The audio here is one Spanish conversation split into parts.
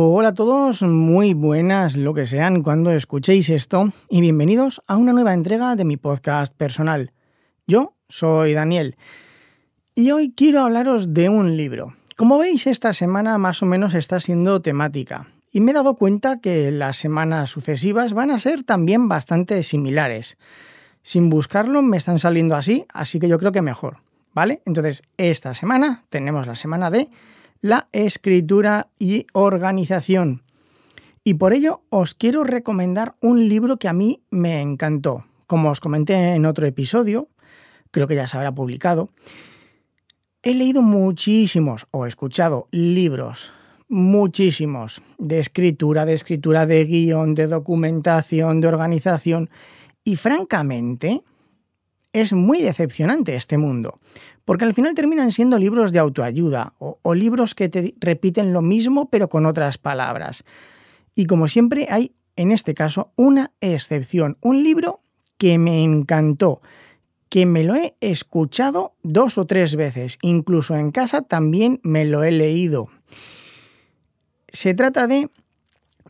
Hola a todos, muy buenas lo que sean cuando escuchéis esto y bienvenidos a una nueva entrega de mi podcast personal. Yo soy Daniel y hoy quiero hablaros de un libro. Como veis, esta semana más o menos está siendo temática y me he dado cuenta que las semanas sucesivas van a ser también bastante similares. Sin buscarlo me están saliendo así, así que yo creo que mejor, ¿vale? Entonces, esta semana tenemos la semana de la escritura y organización. Y por ello os quiero recomendar un libro que a mí me encantó. Como os comenté en otro episodio, creo que ya se habrá publicado, he leído muchísimos o escuchado libros, muchísimos, de escritura, de escritura de guion, de documentación, de organización, y francamente es muy decepcionante este mundo, porque al final terminan siendo libros de autoayuda o, libros que te repiten lo mismo pero con otras palabras. Y como siempre hay, en este caso, una excepción, un libro que me encantó, que me lo he escuchado dos o tres veces, incluso en casa también me lo he leído. Se trata de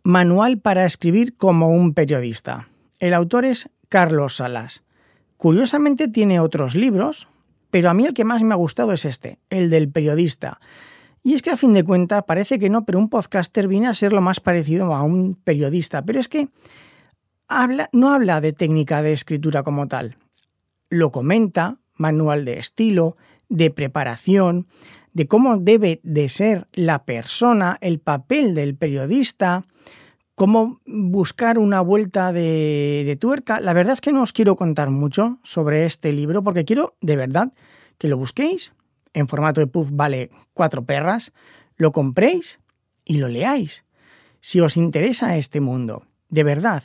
Manual para escribir como un periodista. El autor es Carlos Salas. Curiosamente tiene otros libros, pero a mí el que más me ha gustado es este, el del periodista. Y es que a fin de cuentas parece que no, pero un podcaster viene a ser lo más parecido a un periodista. Pero es que no habla de técnica de escritura como tal. Lo comenta, manual de estilo, de preparación, de cómo debe de ser la persona, el papel del periodista, cómo buscar una vuelta de, tuerca. La verdad es que no os quiero contar mucho sobre este libro porque quiero de verdad que lo busquéis. En formato de puff vale cuatro perras. Lo compréis y lo leáis. Si os interesa este mundo, de verdad.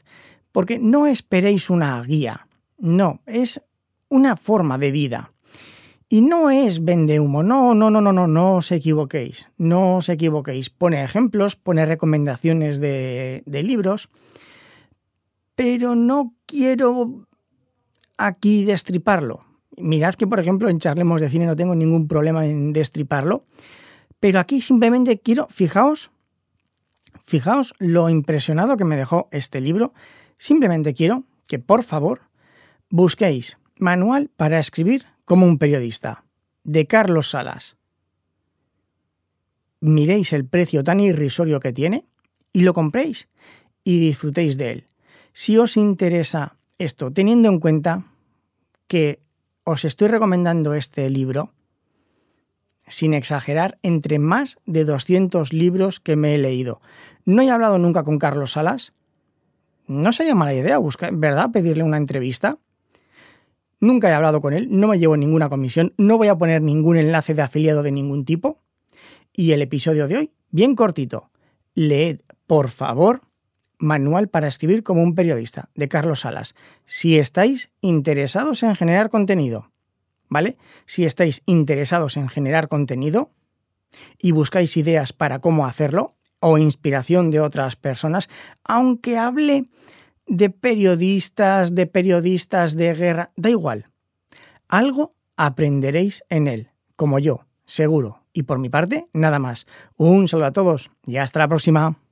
Porque no esperéis una guía. No, es una forma de vida. Y no es vende humo, no, no, no, no, no, no os equivoquéis, no os equivoquéis. Pone ejemplos, pone recomendaciones de, de libros, pero no quiero aquí destriparlo. Mirad que, por ejemplo, en Charlemos de Cine no tengo ningún problema en destriparlo, pero aquí simplemente quiero, fijaos, fijaos lo impresionado que me dejó este libro. Simplemente quiero que, por favor, busquéis Manual para escribir como un periodista, de Carlos Salas. Miréis el precio tan irrisorio que tiene y lo compréis y disfrutéis de él. Si os interesa esto, teniendo en cuenta que os estoy recomendando este libro, sin exagerar, entre más de 200 libros que me he leído. No he hablado nunca con Carlos Salas. No sería mala idea, buscar, ¿verdad? Pedirle una entrevista. Nunca he hablado con él, no me llevo ninguna comisión, no voy a poner ningún enlace de afiliado de ningún tipo. Y el episodio de hoy, bien cortito. Leed, por favor, Manual para escribir como un periodista, de Carlos Salas. Si estáis interesados en generar contenido, ¿vale? Si estáis interesados en generar contenido y buscáis ideas para cómo hacerlo o inspiración de otras personas, aunque hable de periodistas, de periodistas de guerra, da igual. Algo aprenderéis en él, como yo, seguro. Y por mi parte, nada más. Un saludo a todos y hasta la próxima.